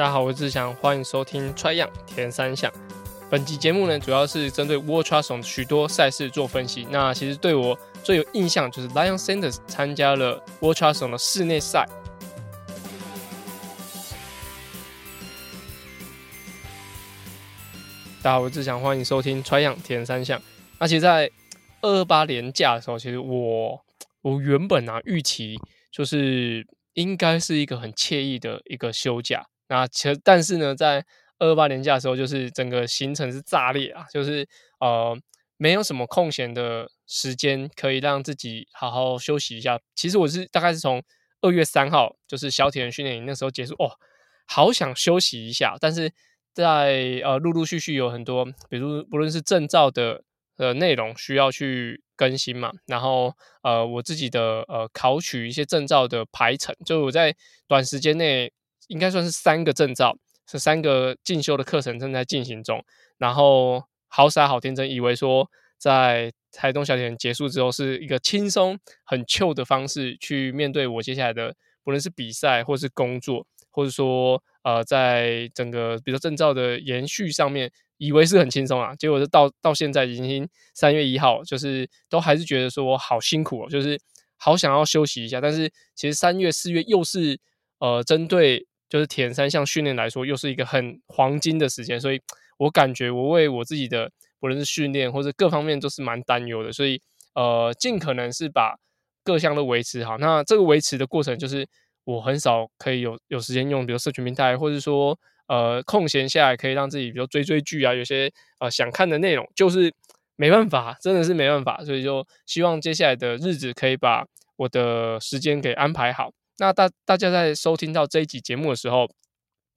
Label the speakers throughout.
Speaker 1: 大家好，我是志祥，欢迎收听 Try 样田三项。本集节目呢，主要是针对 World Triathlon 许多赛事做分析。那其实对我最有印象就是 Lion Sanders 参加了 World Triathlon 的室内赛。大家好，我是志祥，欢迎收听 Try 样田三项。那其实，在二八年假的时候，其实我我原本啊预期就是应该是一个很惬意的一个休假。那其实，但是呢，在二二八年假的时候，就是整个行程是炸裂啊，就是呃，没有什么空闲的时间可以让自己好好休息一下。其实我是大概是从二月三号，就是小铁人训练营那时候结束，哦，好想休息一下。但是在呃陆陆续续有很多，比如不论是证照的呃内容需要去更新嘛，然后呃我自己的呃考取一些证照的排程，就我在短时间内。应该算是三个证照，是三个进修的课程正在进行中。然后好傻好天真，以为说在台东小铁人结束之后，是一个轻松很 chill 的方式去面对我接下来的，不论是比赛或是工作，或者说呃，在整个比如说证照的延续上面，以为是很轻松啊。结果是到到现在已经三月一号，就是都还是觉得说好辛苦哦，就是好想要休息一下。但是其实三月四月又是呃针对。就是铁人三项训练来说，又是一个很黄金的时间，所以 我感觉我为我自己的不论是训练或者各方面都是蛮担忧的，所以呃，尽可能是把各项都维持好。那这个维持的过程，就是我很少可以有有时间用，比如社群平台，或者说呃空闲下来可以让自己，比如追追剧啊，有些呃想看的内容，就是 没办法，真的是没办法，所以就希望接下来的日子可以把我的时间给安排好。那大大家在收听到这一集节目的时候，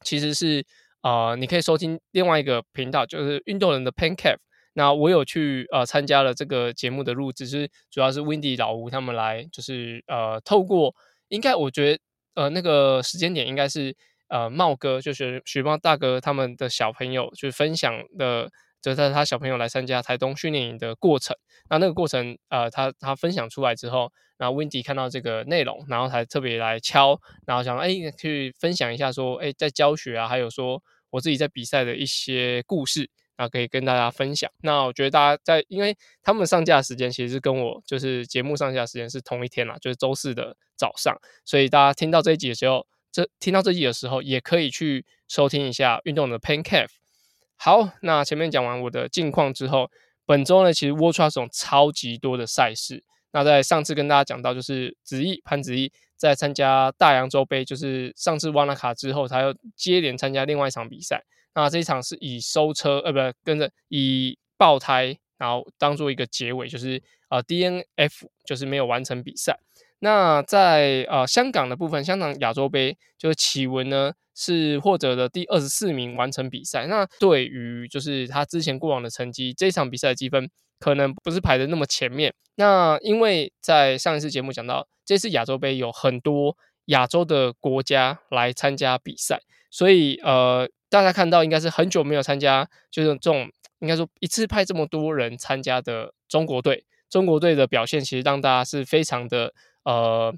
Speaker 1: 其实是呃，你可以收听另外一个频道，就是运动人的 Pain Cafe。那我有去呃参加了这个节目的录制，是主要是 Windy 老吴他们来，就是呃透过应该我觉得呃那个时间点应该是呃茂哥就是许茂大哥他们的小朋友就分享的。就带他小朋友来参加台东训练营的过程，那那个过程，呃，他他分享出来之后，然后 Windy 看到这个内容，然后才特别来敲，然后想哎，去分享一下说，哎，在教学啊，还有说我自己在比赛的一些故事，然后可以跟大家分享。那我觉得大家在，因为他们上架时间其实是跟我就是节目上架时间是同一天啦，就是周四的早上，所以大家听到这一集的时候，这听到这一集的时候，也可以去收听一下运动的 Pain Cafe。好，那前面讲完我的近况之后，本周呢，其实 World Triathlon 超级多的赛事。那在上次跟大家讲到，就是子毅潘子毅在参加大洋洲杯，就是上次瓦纳卡之后，他又接连参加另外一场比赛。那这一场是以收车，呃，不是跟着以爆胎，然后当做一个结尾，就是呃 DNF，就是没有完成比赛。那在呃香港的部分，香港亚洲杯就是启文呢。是获得了第二十四名，完成比赛。那对于就是他之前过往的成绩，这场比赛的积分可能不是排的那么前面。那因为在上一次节目讲到，这次亚洲杯有很多亚洲的国家来参加比赛，所以呃，大家看到应该是很久没有参加，就是这种应该说一次派这么多人参加的中国队。中国队的表现其实让大家是非常的呃。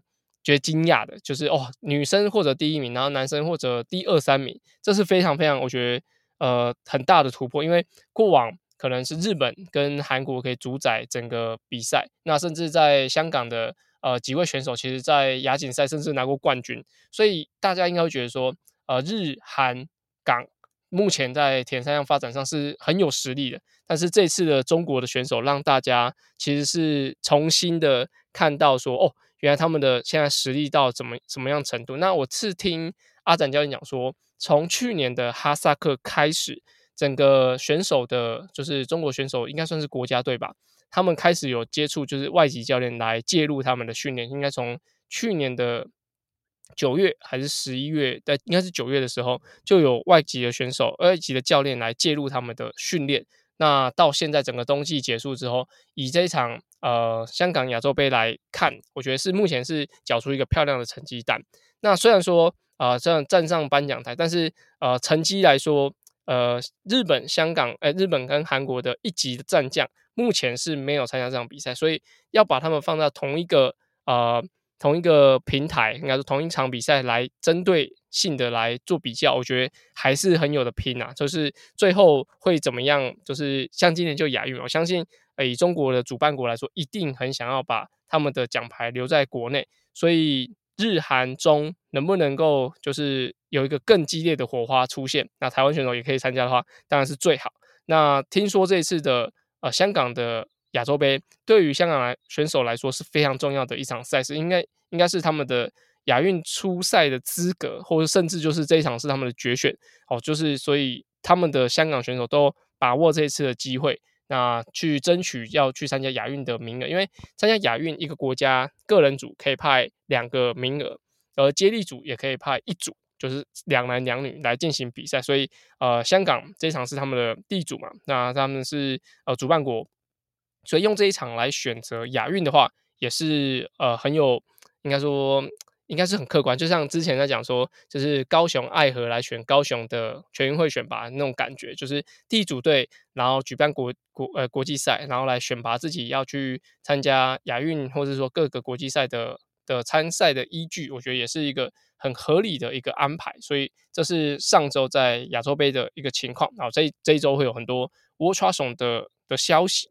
Speaker 1: 觉得惊讶的就是哦，女生或者第一名，然后男生或者第二三名，这是非常非常我觉得呃很大的突破。因为过往可能是日本跟韩国可以主宰整个比赛，那甚至在香港的呃几位选手，其实在亚锦赛甚至拿过冠军，所以大家应该会觉得说，呃日韩港目前在田三项发展上是很有实力的。但是这次的中国的选手让大家其实是重新的看到说哦。原来他们的现在实力到怎么怎么样程度？那我是听阿展教练讲说，从去年的哈萨克开始，整个选手的，就是中国选手应该算是国家队吧，他们开始有接触，就是外籍教练来介入他们的训练。应该从去年的九月还是十一月，的应该是九月的时候，就有外籍的选手、外籍的教练来介入他们的训练。那到现在整个冬季结束之后，以这一场呃香港亚洲杯来看，我觉得是目前是缴出一个漂亮的成绩单。那虽然说啊这样站上颁奖台，但是呃成绩来说，呃日本、香港、呃日本跟韩国的一级的战将目前是没有参加这场比赛，所以要把他们放在同一个呃同一个平台，应该是同一场比赛来针对性的来做比较，我觉得还是很有的拼啊。就是最后会怎么样？就是像今年就亚运，我相信以中国的主办国来说，一定很想要把他们的奖牌留在国内。所以日韩中能不能够就是有一个更激烈的火花出现？那台湾选手也可以参加的话，当然是最好。那听说这次的呃香港的亚洲杯，对于香港来选手来说是非常重要的一场赛事，应该应该是他们的亚运出赛的资格，或者甚至就是这一场是他们的决选哦，就是所以他们的香港选手都把握这一次的机会，那去争取要去参加亚运的名额，因为参加亚运一个国家个人组可以派两个名额，而接力组也可以派一组。就是两男两女来进行比赛，所以呃，香港这场是他们的地主嘛，那他们是呃主办国，所以用这一场来选择亚运的话，也是呃很有，应该说应该是很客观。就像之前在讲说，就是高雄爱河来选高雄的全运会选拔那种感觉，就是地主队，然后举办国国呃国际赛，然后来选拔自己要去参加亚运，或者说各个国际赛的的参赛的依据，我觉得也是一个。很合理的一个安排，所以这是上周在亚洲杯的一个情况。然后，这这一周会有很多 World Triathlon 的的消息。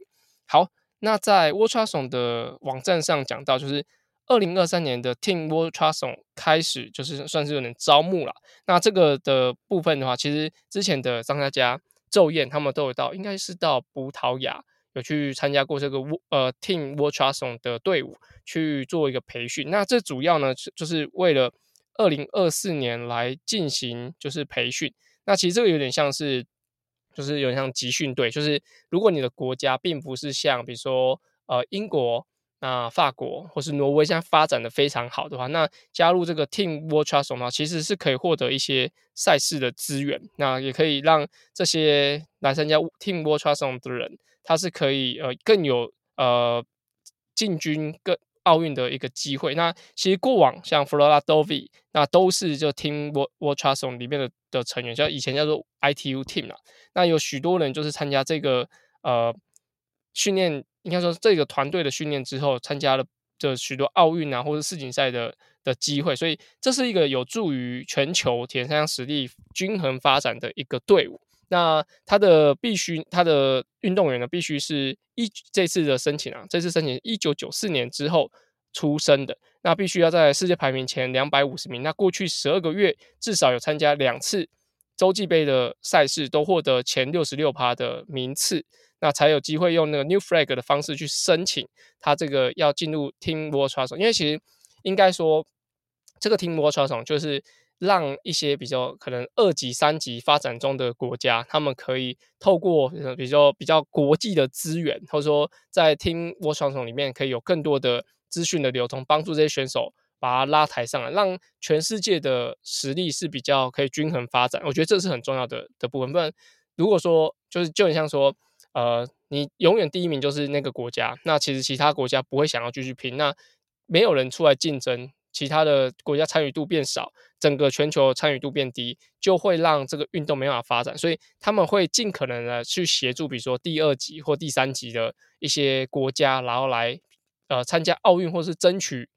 Speaker 1: 好，那在 w a t r a s o n 的网站上讲到，就是二零二三年的 Team World Triathlon 开始，就是算是有点招募了。那这个的部分的话，其实之前的张嘉佳、骤燕他们都有到，应该是到葡萄牙有去参加过这个呃 Team World Triathlon 的队伍去做一个培训。那这主要呢，就是为了二零二四年来进行就是培训，那其实这个有点像是，就是有点像集训队，就是如果你的国家并不是像比如说呃英国、那法国或是挪威现在发展的非常好的话，那加入这个 Team World Triathlon 的话，其实是可以获得一些赛事的资源，那也可以让这些来参加 Team World Triathlon 的人，他是可以呃更有呃进军更。奥运的一个机会，那其实过往像 Flora Dovi 那都是就 Team World Triathlon 里面的的成员，叫以前叫做 ITU Team 啊。那有许多人就是参加这个呃训练，应该说这个团队的训练之后，参加了这许多奥运啊或者世锦赛的的机会，所以这是一个有助于全球铁人三项实力均衡发展的一个队伍。那他的必须，他的运动员呢，必须是一这次的申请啊，这次申请一九九四年之后出生的，那必须要在世界排名前两百五十名。那过去十二个月至少有参加两次洲际杯的赛事，都获得前六十六趴的名次，那才有机会用那个 New Flag 的方式去申请他这个要进入 Team World Triathlon。因为其实应该说，这个 Team World Triathlon 就是。让一些比较可能二级、三级发展中的国家，他们可以透过比较比较国际的资源，或者说在听我传统里面可以有更多的资讯的流通，帮助这些选手把它拉抬上来，让全世界的实力是比较可以均衡发展。我觉得这是很重要的的部分。不然，如果说就是就很像说，呃，你永远第一名就是那个国家，那其实其他国家不会想要继续拼，那没有人出来竞争。其他的国家参与度变少，整个全球参与度变低，就会让这个运动没办法发展。所以他们会尽可能的去协助，比如说第二级或第三级的一些国家，然后来呃参加奥运或是争取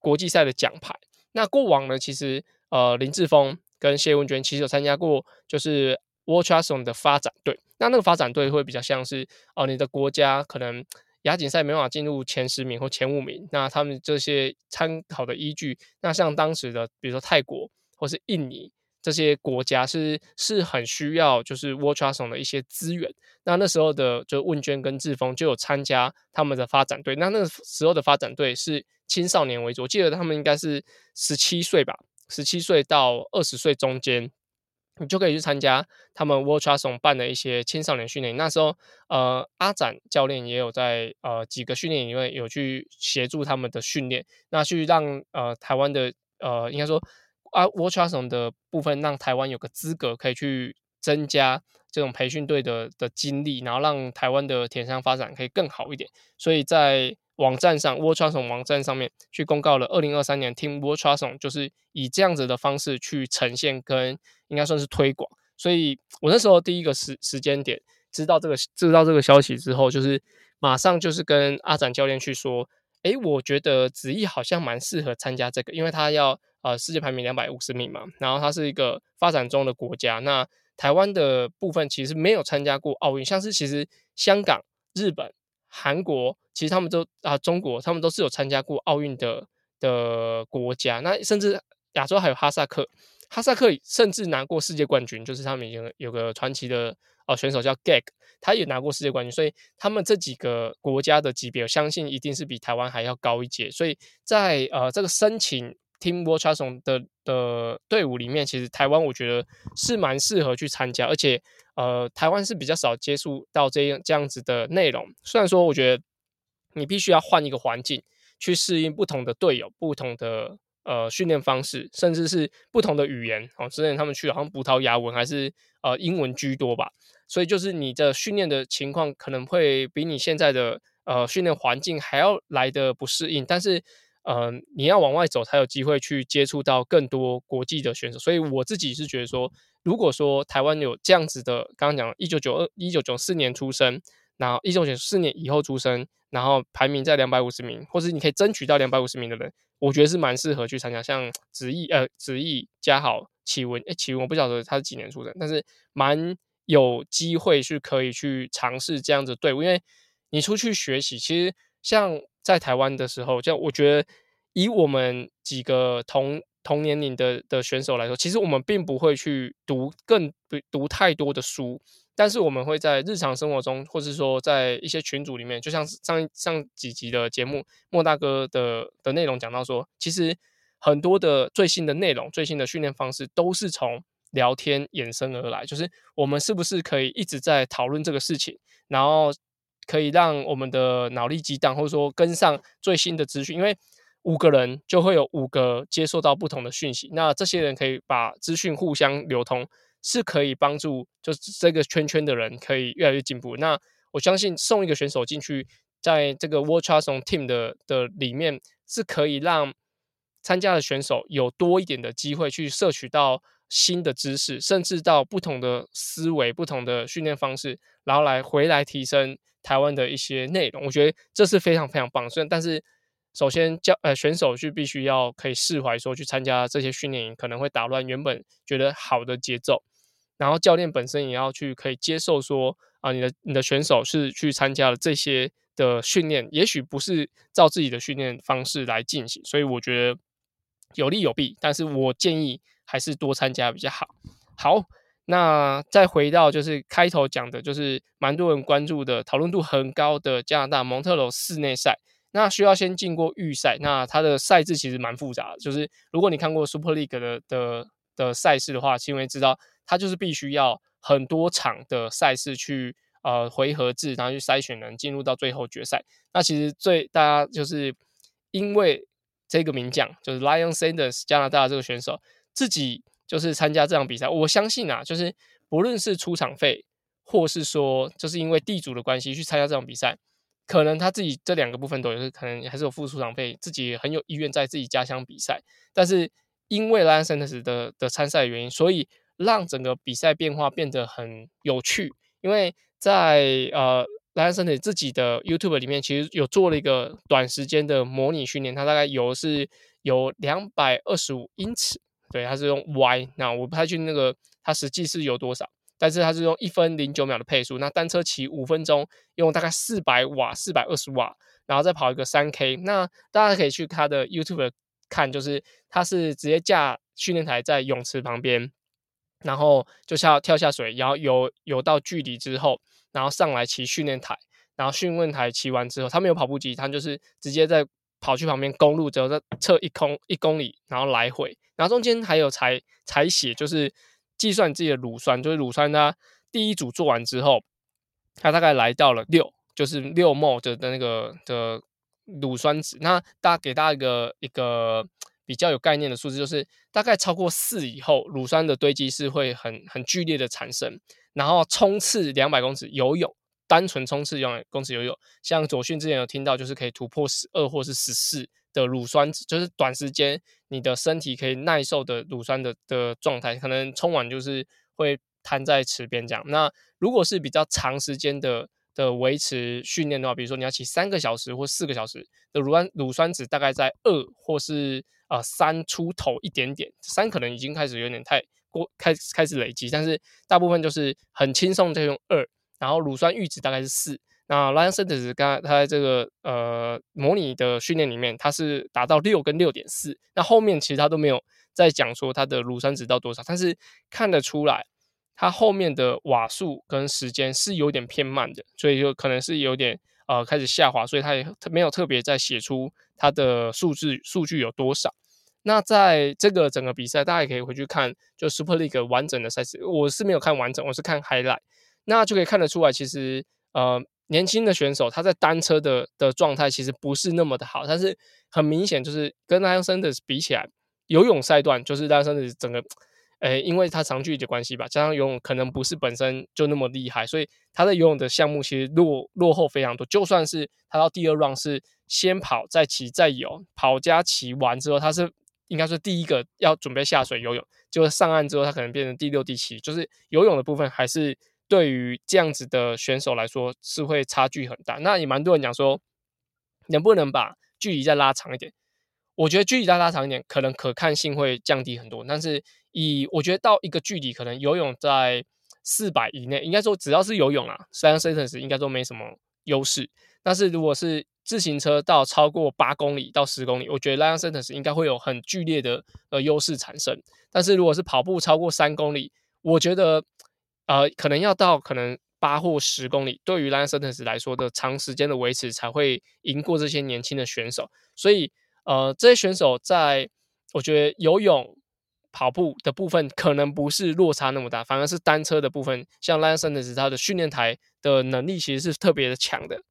Speaker 1: 国际赛的奖牌。那过往呢，其实呃林志峰跟谢文娟其实有参加过，就是 World t r a t h l o n 的发展队。那那个发展队会比较像是哦、呃，你的国家可能。亚锦赛没办法进入前十名或前五名，那他们这些参考的依据，那像当时的比如说泰国或是印尼这些国家是是很需要就是 World Trust 的一些资源。那那时候的就问卷跟志峰就有参加他们的发展队。那那时候的发展队是青少年为主，我记得他们应该是十七岁吧，十七岁到二十岁中间。你就可以去参加他们 World Triathlon 办的一些青少年训练。那时候，呃，阿展教练也有在呃几个训练营里面有去协助他们的训练，那去让呃台湾的呃应该说啊 World Triathlon 的部分，让台湾有个资格可以去增加这种培训队的的经历，然后让台湾的田商发展可以更好一点。所以在网站上 w o r t r a s o n 网站上面去公告了，二零二三年 Team World Triathlon 就是以这样子的方式去呈现跟应该算是推广。所以我那时候第一个时时间点知道这个知道这个消息之后，就是马上就是跟阿展教练去说，诶，我觉得子毅好像蛮适合参加这个，因为他要呃世界排名两百五十名嘛，然后他是一个发展中的国家。那台湾的部分其实没有参加过奥运，像是其实香港、日本、韩国，其实他们都啊、中国，他们都是有参加过奥运的的国家。那甚至亚洲还有哈萨克，哈萨克甚至拿过世界冠军，就是他们已经有个传奇的呃选手叫 Gag，他也拿过世界冠军。所以他们这几个国家的级别，我相信一定是比台湾还要高一截。所以在呃这个申请。Team World Triathlon 的的队伍里面，其实台湾我觉得是蛮适合去参加，而且呃，台湾是比较少接触到这样这样子的内容。虽然说，我觉得你必须要换一个环境去适应不同的队友、不同的呃训练方式，甚至是不同的语言哦。之前他们去好像葡萄牙文还是呃英文居多吧，所以就是你的训练的情况可能会比你现在的呃训练环境还要来的不适应，但是。呃，你要往外走才有机会去接触到更多国际的选手，所以我自己是觉得说，如果说台湾有这样子的，刚刚讲一九九二、一九九四年出生，然后一九九四年以后出生，然后排名在两百五十名，或是你可以争取到两百五十名的人，我觉得是蛮适合去参加。像子毅、呃，子毅、嘉豪、启文，诶，启文我不晓得他是几年出生，但是蛮有机会是可以去尝试这样子队伍，因为你出去学习，其实像。在台湾的时候，就我觉得，以我们几个同同年龄的的选手来说，其实我们并不会去读更读太多的书，但是我们会在日常生活中，或是说在一些群组里面，就像上上几集的节目，莫大哥的的内容讲到说，其实很多的最新的内容、最新的训练方式，都是从聊天衍生而来，就是我们是不是可以一直在讨论这个事情，然后。可以让我们的脑力激荡，或者说跟上最新的资讯，因为五个人就会有五个接受到不同的讯息，那这些人可以把资讯互相流通，是可以帮助就是这个圈圈的人可以越来越进步。那我相信送一个选手进去，在这个 World Triathlon Team 的的里面，是可以让参加的选手有多一点的机会去摄取到新的知识，甚至到不同的思维、不同的训练方式，然后来回来提升。台湾的一些内容，我觉得这是非常非常棒。虽然，但是首先教呃选手就必须要可以释怀，说去参加这些训练营可能会打乱原本觉得好的节奏。然后教练本身也要去可以接受说啊，你的你的选手是去参加了这些的训练，也许不是照自己的训练方式来进行。所以我觉得有利有弊，但是我建议还是多参加比较好。好。那再回到就是开头讲的，就是蛮多人关注的、讨论度很高的加拿大蒙特娄室内赛。那需要先进过预赛，那它的赛制其实蛮复杂。就是如果你看过 Super League 的的的赛事的话，其实会知道它就是必须要很多场的赛事去呃回合制，然后去筛选人进入到最后决赛。那其实最大家就是因为这个名将就是 Lion Sanders 加拿大这个选手自己。就是参加这场比赛，我相信啊，就是不论是出场费，或是说就是因为地主的关系去参加这场比赛，可能他自己这两个部分都有，可能还是有付出场费，自己很有意愿在自己家乡比赛。但是因为 Lyon Sanders 的的参赛原因，所以让整个比赛变化变得很有趣。因为在呃 Lyon Sanders 自己的 YouTube 里面，其实有做了一个短时间的模拟训练，他大概游是有两百二十五英尺。对，他是用 Y，那我不太确定那个他实际是有多少，但是他是用一分零九秒的配速，那单车骑五分钟，用大概四百瓦、四百二十瓦，然后再跑一个三 K。那大家可以去他的 YouTube 看，就是他是直接架训练台在泳池旁边，然后就是要跳下水，然后游游到距离之后，然后上来骑训练台，然后训练台骑完之后，他没有跑步机，他就是直接在。跑去旁边公路之后再测一空一公里，然后来回，然后中间还有采采血，就是计算自己的乳酸，就是乳酸它第一组做完之后，它大概来到了六，就是六 m 的的那个的乳酸值。那大家给大家一个一个比较有概念的数字，就是大概超过四以后，乳酸的堆积是会很很剧烈的产生，然后冲刺两百公尺游泳。单纯冲刺用公尺游泳，像左训之前有听到，就是可以突破十二或是十四的乳酸，就是短时间你的身体可以耐受的乳酸的的状态，可能冲完就是会瘫在池边这样。那如果是比较长时间的的维持训练的话，比如说你要骑三个小时或四个小时的乳酸乳酸值大概在二或是呃三出头一点点，三可能已经开始有点太过开开始累积，但是大部分就是很轻松就用二，然后乳酸阈值大概是四。那 Ryan Sanders 刚刚他在这个呃模拟的训练里面，他是达到六跟六点四，那后面其实他都没有再讲说他的乳酸值到多少，但是看得出来。它后面的瓦数跟时间是有点偏慢的，所以就可能是有点呃开始下滑，所以它也没有特别在写出它的数字数据有多少。那在这个整个比赛，大家也可以回去看，就 Super League 完整的赛事，我是没有看完整，我是看 highlight，那就可以看得出来，其实呃年轻的选手他在单车的的状态其实不是那么的好，但是很明显就是跟拉森的比起来，游泳赛段就是拉森的整个。诶，因为他长距离的关系吧，加上游泳可能不是本身就那么厉害，所以他在游泳的项目其实落落后非常多。就算是他到第二 round 是先跑再骑再游，跑加骑完之后，他是应该是第一个要准备下水游泳，就上岸之后他可能变成第六第七，就是游泳的部分还是对于这样子的选手来说是会差距很大。那也蛮多人讲说，能不能把距离再拉长一点？我觉得距离再拉长一点，可能可看性会降低很多。但是以我觉得到一个距离，可能游泳在四百以内，应该说只要是游泳啊，Ryan Sanders 应该都没什么优势。但是如果是自行车到超过八公里到十公里，我觉得 Ryan Sanders 应该会有很剧烈的呃优势产生。但是如果是跑步超过三公里，我觉得呃可能要到可能八或十公里，对于 Lion Sentence 来说的长时间的维持才会赢过这些年轻的选手。所以。呃，这些选手在我觉得游泳、跑步的部分可能不是落差那么大，反而是单车的部分，像 Lion Sentence 他的训练台的能力其实是特别的强的，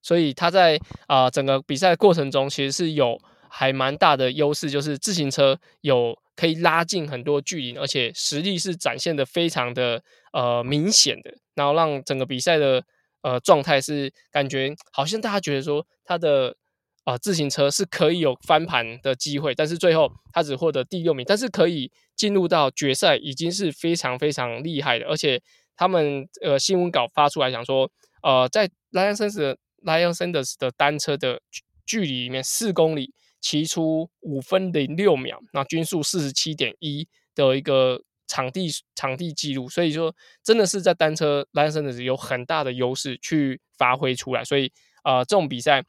Speaker 1: 所以他在啊、整个比赛过程中其实是有还蛮大的优势，就是自行车有可以拉近很多距离，而且实力是展现的非常的呃明显的，然后让整个比赛的呃状态是感觉好像大家觉得说他的。啊、自行车是可以有翻盘的机会，但是最后他只获得第六名，但是可以进入到决赛，已经是非常非常厉害的。而且他们呃新闻稿发出来讲说，呃，在 Ryan Sanders Ryan Sanders 的单车的距离里面，四公里骑出五分零六秒，那均速四十七点一的一个场地场地记录，所以说真的是在单车 Ryan Sanders 有很大的优势去发挥出来，所以呃这种比赛。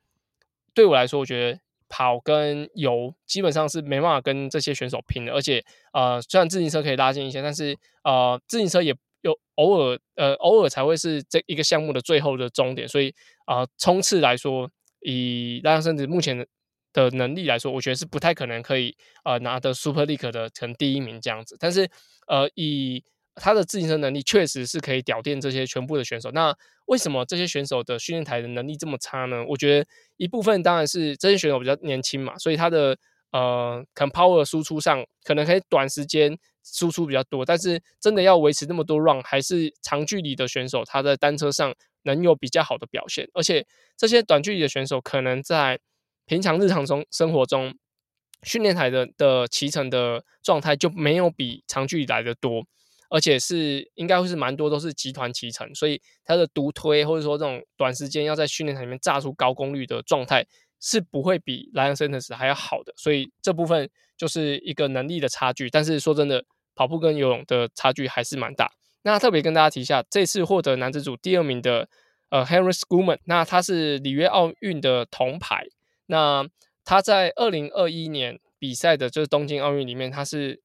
Speaker 1: 对我来说，我觉得跑跟游基本上是没办法跟这些选手拼的，而且呃，虽然自行车可以拉近一些，但是呃，自行车也有偶尔呃偶尔才会是这一个项目的最后的终点，所以啊、冲刺来说，以 Ryan Sanders 目前的的能力来说，我觉得是不太可能可以呃拿得 Super League 的成第一名这样子，但是呃以他的自行车能力确实是可以屌电这些全部的选手。那为什么这些选手的训练台的能力这么差呢？我觉得一部分当然是这些选手比较年轻嘛，所以他的呃，可能 power 输出上可能可以短时间输出比较多，但是真的要维持那么多 run，还是长距离的选手他在单车上能有比较好的表现。而且这些短距离的选手可能在平常日常中生活中训练台的的骑乘的状态就没有比长距离来的多。而且是应该会是蛮多都是集团骑乘，所以他的独推或者说这种短时间要在训练台里面炸出高功率的状态是不会比 Ryan Sanders 还要好的，所以这部分就是一个能力的差距。但是说真的，跑步跟游泳的差距还是蛮大。那特别跟大家提一下，这次获得男子组第二名的呃 Henrik Schoeman，那他是里约奥运的铜牌。那他在二零二一年比赛的就是东京奥运里面，他是。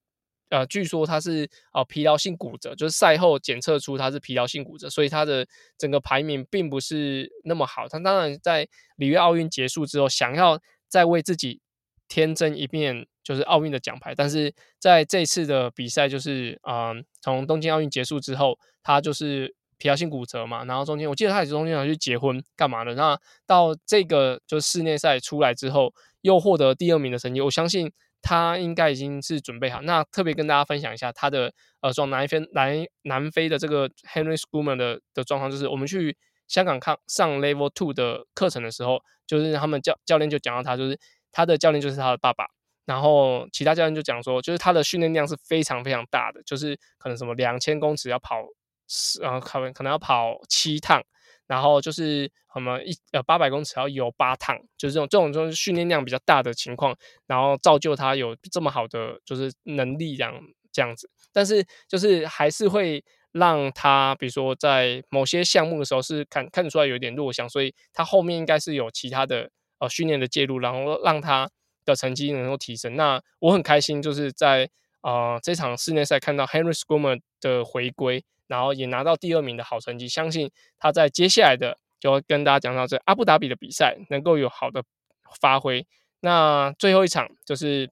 Speaker 1: 呃，据说他是呃疲劳性骨折，就是赛后检测出他是疲劳性骨折，所以他的整个排名并不是那么好。他当然在里约奥运结束之后，想要再为自己添增一面就是奥运的奖牌，但是在这次的比赛，就是啊、从东京奥运结束之后，他就是疲劳性骨折嘛，然后中间我记得他也是中间要去结婚干嘛的，那到这个就是室内赛出来之后，又获得第二名的成绩，我相信。他应该已经是准备好。那特别跟大家分享一下他的呃，从南非南南非的这个 Henry Schoeman 的的状况，就是我们去香港看上 Level Two 的课程的时候，就是他们教教练就讲到他，就是他的教练就是他的爸爸，然后其他教练就讲说，就是他的训练量是非常非常大的，就是可能什么两千公尺要跑，呃，可能可能要跑七趟，然后就是什么一呃八百公尺要游八趟，就是这种这种就是训练量比较大的情况，然后造就他有这么好的就是能力这样这样子，但是就是还是会让他比如说在某些项目的时候是看看得出来有点弱项，所以他后面应该是有其他的呃训练的介入，然后让他的成绩能够提升。那我很开心，就是在呃这场室内赛看到 Henry Schoomer 的回归。然后也拿到第二名的好成绩，相信他在接下来的就会跟大家讲到这阿布达比的比赛能够有好的发挥。那最后一场就是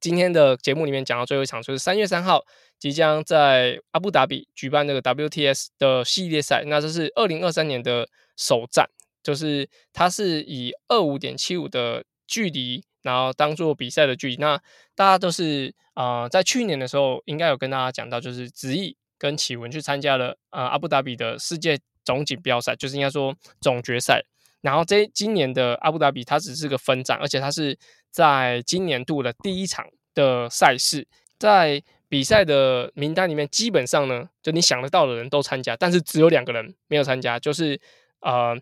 Speaker 1: 今天的节目里面讲到最后一场，就是三月三号即将在阿布达比举办这个 WTS 的系列赛。那这是二零二三年的首战，就是它是以二五点七五的距离，然后当做比赛的距离。那大家都是啊、在去年的时候应该有跟大家讲到，就是子毅。跟启文去参加了呃阿布达比的世界总锦标赛，就是应该说总决赛。然后这今年的阿布达比它只是个分站，而且它是在今年度的第一场的赛事。在比赛的名单里面，基本上呢，就你想得到的人都参加，但是只有两个人没有参加，就是呃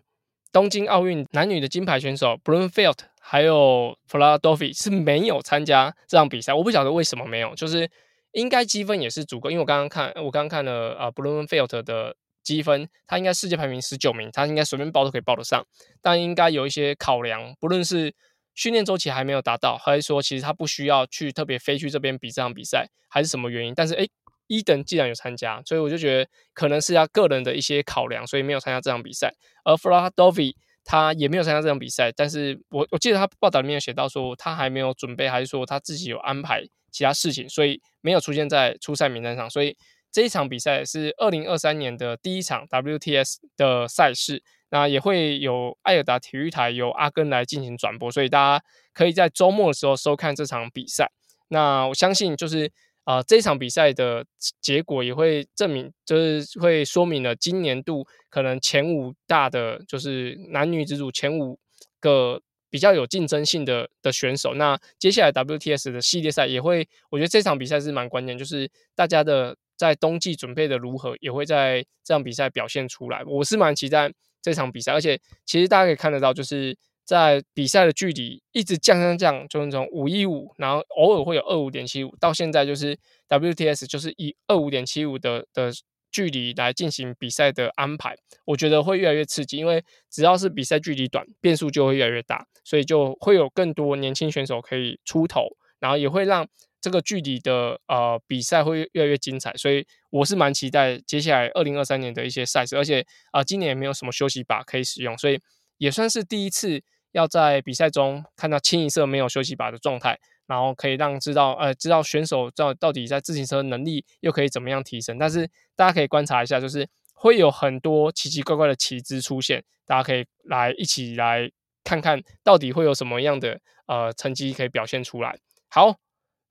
Speaker 1: 东京奥运男女的金牌选手 Blummenfelt 还有 Flara-Dolfi 是没有参加这场比赛。我不晓得为什么没有，就是。应该积分也是足够，因为我刚刚看，我刚刚看了啊，Blummenfelt 的积分，他应该世界排名十九名，他应该随便报都可以报得上。但应该有一些考量，不论是训练周期还没有达到，还是说其实他不需要去特别飞去这边比这场比赛，还是什么原因？但是诶，伊登既然有参加，所以我就觉得可能是他个人的一些考量，所以没有参加这场比赛。而 Flara-Dolfi 他也没有参加这场比赛，但是我我记得他报道里面有写到说他还没有准备，还是说他自己有安排。其他事情，所以没有出现在初赛名单上。所以这一场比赛是二零二三年的第一场 WTS 的赛事，那也会有爱尔达体育台由阿根来进行转播，所以大家可以在周末的时候收看这场比赛。那我相信，就是啊、呃，这场比赛的结果也会证明，就是会说明了今年度可能前五大的，就是男女子组前五个。比较有竞争性的的选手，那接下来 WTS 的系列赛也会，我觉得这场比赛是蛮关键，就是大家的在冬季准备的如何，也会在这场比赛表现出来。我是蛮期待这场比赛，而且其实大家可以看得到，就是在比赛的距离一直降降降，就是从五一五，然后偶尔会有二五点七五，到现在就是 WTS 就是以二五点七五的的。距离来进行比赛的安排，我觉得会越来越刺激，因为只要是比赛距离短，变数就会越来越大，所以就会有更多年轻选手可以出头，然后也会让这个距离的呃比赛会越来越精彩，所以我是蛮期待接下来二零二三年的一些赛事，而且啊、今年也没有什么休息把可以使用，所以也算是第一次要在比赛中看到清一色没有休息把的状态。然后可以让知道，呃，知道选手到到底在自行车能力又可以怎么样提升。但是大家可以观察一下，就是会有很多奇奇怪怪的旗帜出现，大家可以来一起来看看到底会有什么样的呃成绩可以表现出来。好，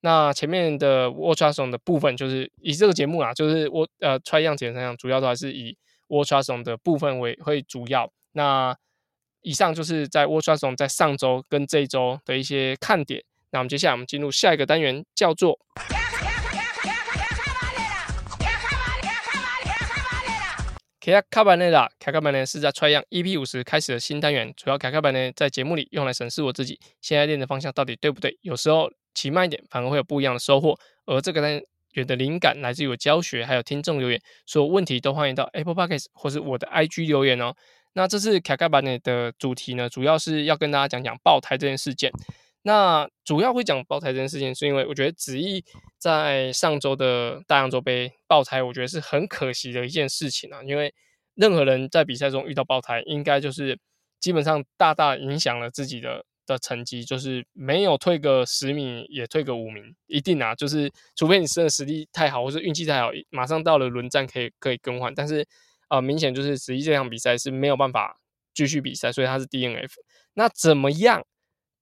Speaker 1: 那前面的 World Triathlon 的部分就是以这个节目啊，就是我呃 Try 样简单样，主要都还是以 World Triathlon 的部分为会主要。那以上就是在 World Triathlon 在上周跟这一周的一些看点。那我们接下来，我们进入下一个单元，叫做卡亚卡班内拉。卡卡班呢是在 Tri 样 EP 五十开始的新单元，主要卡卡班呢在节目里用来审视我自己现在练的方向到底对不对。有时候骑慢一点，反而会有不一样的收获。而这个单元的灵感来自于我教学，还有听众留言，所有问题都欢迎到 Apple Podcast 或是我的 IG 留言哦。那这次卡卡班内的主题呢，主要是要跟大家讲讲爆胎这件事件。那主要会讲爆胎这件事情，是因为我觉得子毅在上周的大洋洲杯爆胎，我觉得是很可惜的一件事情啊。因为任何人在比赛中遇到爆胎，应该就是基本上大大影响了自己的的成绩，就是没有退个十名，也退个五名，一定啊。就是除非你真的实力太好，或是运气太好，马上到了轮战可以可以更换。但是啊、呃，明显就是子毅这场比赛是没有办法继续比赛，所以他是 DNF。那怎么样？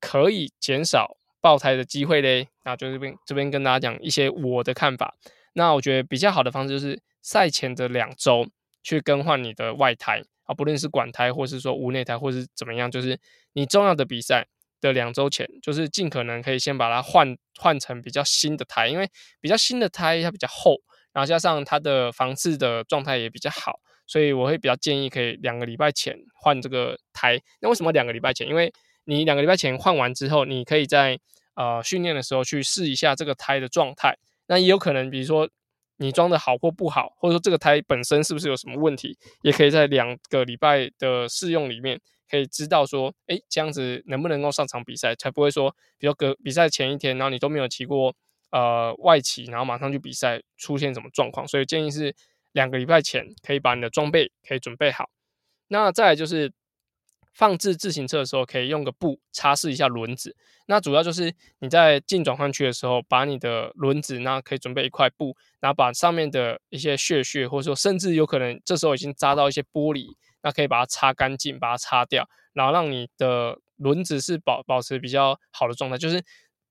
Speaker 1: 可以减少爆胎的机会嘞，那就这边这边跟大家讲一些我的看法。那我觉得比较好的方式就是赛前的两周去更换你的外胎啊，不论是管胎或是说无内胎或是怎么样，就是你重要的比赛的两周前，就是尽可能可以先把它换换成比较新的胎，因为比较新的胎它比较厚，然后加上它的防刺的状态也比较好，所以我会比较建议可以两个礼拜前换这个胎。那为什么两个礼拜前？因为你两个礼拜前换完之后，你可以在呃训练的时候去试一下这个胎的状态。那也有可能，比如说你装的好或不好，或者说这个胎本身是不是有什么问题，也可以在两个礼拜的试用里面可以知道说，哎，这样子能不能够上场比赛，才不会说，比如隔比赛前一天，然后你都没有骑过。呃，外骑，然后马上去比赛，出现什么状况？所以建议是两个礼拜前可以把你的装备可以准备好。那再就是放置自行车的时候，可以用个布擦拭一下轮子。那主要就是你在进转换区的时候，把你的轮子，那可以准备一块布，然后把上面的一些屑屑，或者说甚至有可能这时候已经扎到一些玻璃，那可以把它擦干净，把它擦掉，然后让你的轮子是保保持比较好的状态，就是。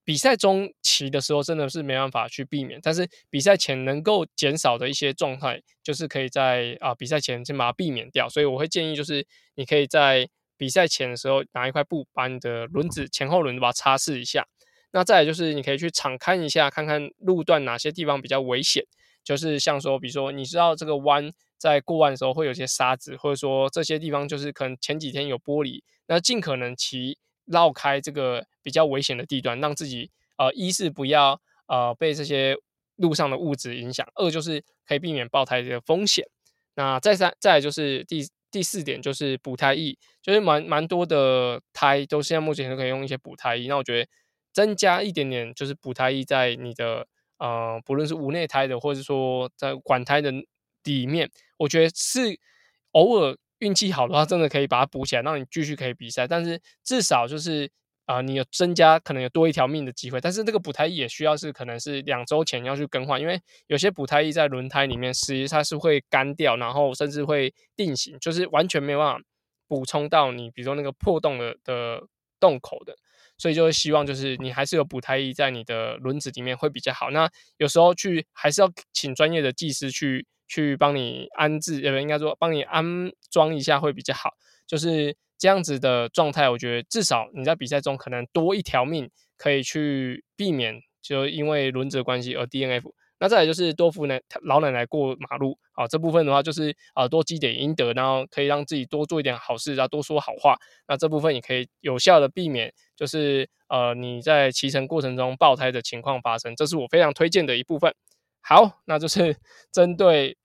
Speaker 1: 比赛中骑的时候真的是没办法去避免，但是比赛前能够减少的一些状态，就是可以在啊比赛前先把它避免掉。所以我会建议，就是你可以在比赛前的时候拿一块布，把你的轮子前后轮子把它擦拭一下。那再来就是你可以去场看一下，看看路段哪些地方比较危险，就是像说，比如说你知道这个弯在过弯的时候会有些沙子，或者说这些地方就是可能前几天有玻璃，那尽可能骑。绕开这个比较危险的地段，让自己呃一是不要呃被这些路上的物质影响，二就是可以避免爆胎的风险。那再三再来就是第第四点就是补胎液，就是蛮蛮多的胎都现在目前都可以用一些补胎液。那我觉得增加一点点就是补胎液在你的呃不论是无内胎的，或者说在管胎的里面，我觉得是偶尔。运气好的话，真的可以把它补起来，让你继续可以比赛。但是至少就是啊、你有增加可能有多一条命的机会。但是这个补胎也需要是可能是两周前要去更换，因为有些补胎液在轮胎里面，实际它是会干掉，然后甚至会定型，就是完全没有办法补充到你，比如说那个破洞的的洞口的。所以就会希望就是你还是有补胎液在你的轮子里面会比较好。那有时候去还是要请专业的技师去。去帮你安置，呃，应该说帮你安装一下会比较好。就是这样子的状态，我觉得至少你在比赛中可能多一条命可以去避免，就因为轮子的关系而 DNF。那再来就是多扶奶老奶奶过马路，啊，这部分的话就是啊多积点阴德，然后可以让自己多做一点好事，然后多说好话。那这部分也可以有效的避免，就是呃你在骑乘过程中爆胎的情况发生。这是我非常推荐的一部分。好，那就是 针对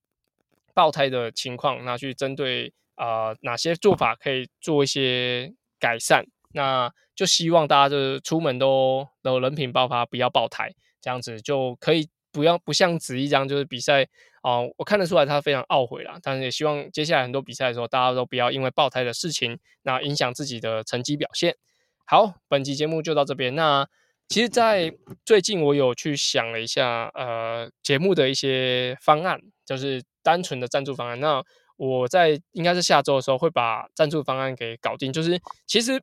Speaker 1: 爆胎的情况，那去针对啊、呃、哪些做法可以做一些改善，那就希望大家就是出门都都人品爆发，不要爆胎，这样子就可以不要不像子怡这样，就是比赛啊、我看得出来他非常懊悔啦，但是也希望接下来很多比赛的时候，大家都不要因为爆胎的事情，那影响自己的成绩表现。好，本期节目就到这边，那。其实，在最近我有去想了一下，呃，节目的一些方案，就是单纯的赞助方案。那我在应该是下周的时候会把赞助方案给搞定。就是其实，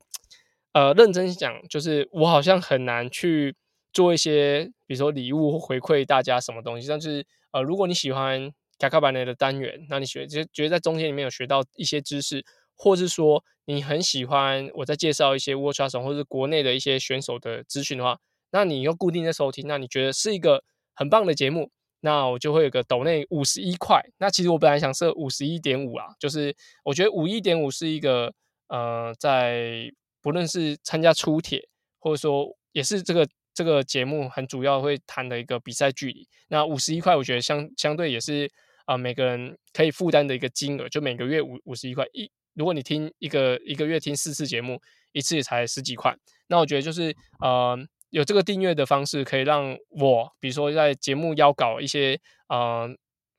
Speaker 1: 呃，认真讲，就是我好像很难去做一些，比如说礼物回馈大家什么东西。但是，呃，如果你喜欢卡卡班内的单元，那你学就觉得在中间里面有学到一些知识。或是说你很喜欢我在介绍一些 watch 从或者是国内的一些选手的资讯的话，那你又固定在收听，那你觉得是一个很棒的节目，那我就会有个抖内五十一块。那其实我本来想设五十一点五啊，就是我觉得五一点五是一个呃，在不论是参加出铁，或者说也是这个这个节目很主要会谈的一个比赛距离。那五十一块，我觉得相相对也是啊、每个人可以负担的一个金额，就每个月五五十一块一。如果你听一个一个月听四次节目，一次也才十几块，那我觉得就是呃有这个订阅的方式，可以让我比如说在节目邀稿一些呃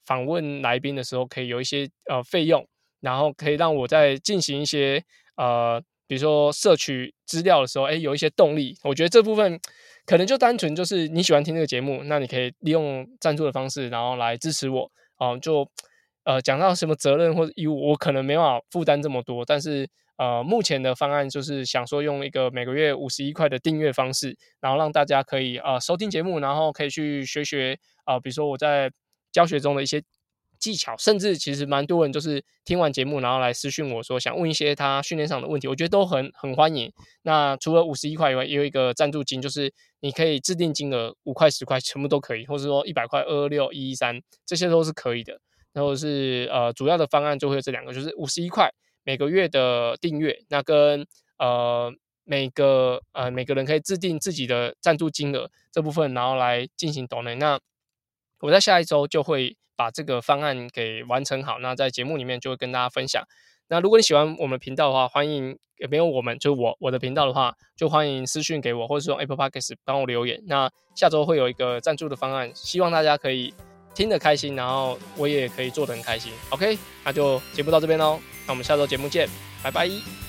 Speaker 1: 访问来宾的时候，可以有一些呃费用，然后可以让我在进行一些呃比如说摄取资料的时候，哎有一些动力。我觉得这部分可能就单纯就是你喜欢听这个节目，那你可以利用赞助的方式，然后来支持我哦、就。呃，讲到什么责任或者义务，我可能没办法负担这么多。但是，呃，目前的方案就是想说用一个每个月五十一块的订阅方式，然后让大家可以呃收听节目，然后可以去学学啊、呃，比如说我在教学中的一些技巧，甚至其实蛮多人就是听完节目，然后来私讯我说想问一些他训练上的问题，我觉得都很很欢迎。那除了五十一块以外，也有一个赞助金，就是你可以制定金额五块、十块，全部都可以，或者说一百块、二二六、一一三，这些都是可以的。然后是呃主要的方案就会有这两个，就是五十一块每个月的订阅，那跟呃每个呃每个人可以制定自己的赞助金额这部分，然后来进行 donate。那我在下一周就会把这个方案给完成好，那在节目里面就会跟大家分享。那如果你喜欢我们频道的话，欢迎也没有我们就我我的频道的话，就欢迎私讯给我，或者是用 Apple Podcast 帮我留言。那下周会有一个赞助的方案，希望大家可以听得开心，然后我也可以做得很开心。OK，那就节目到这边喽，那我们下周节目见，拜拜。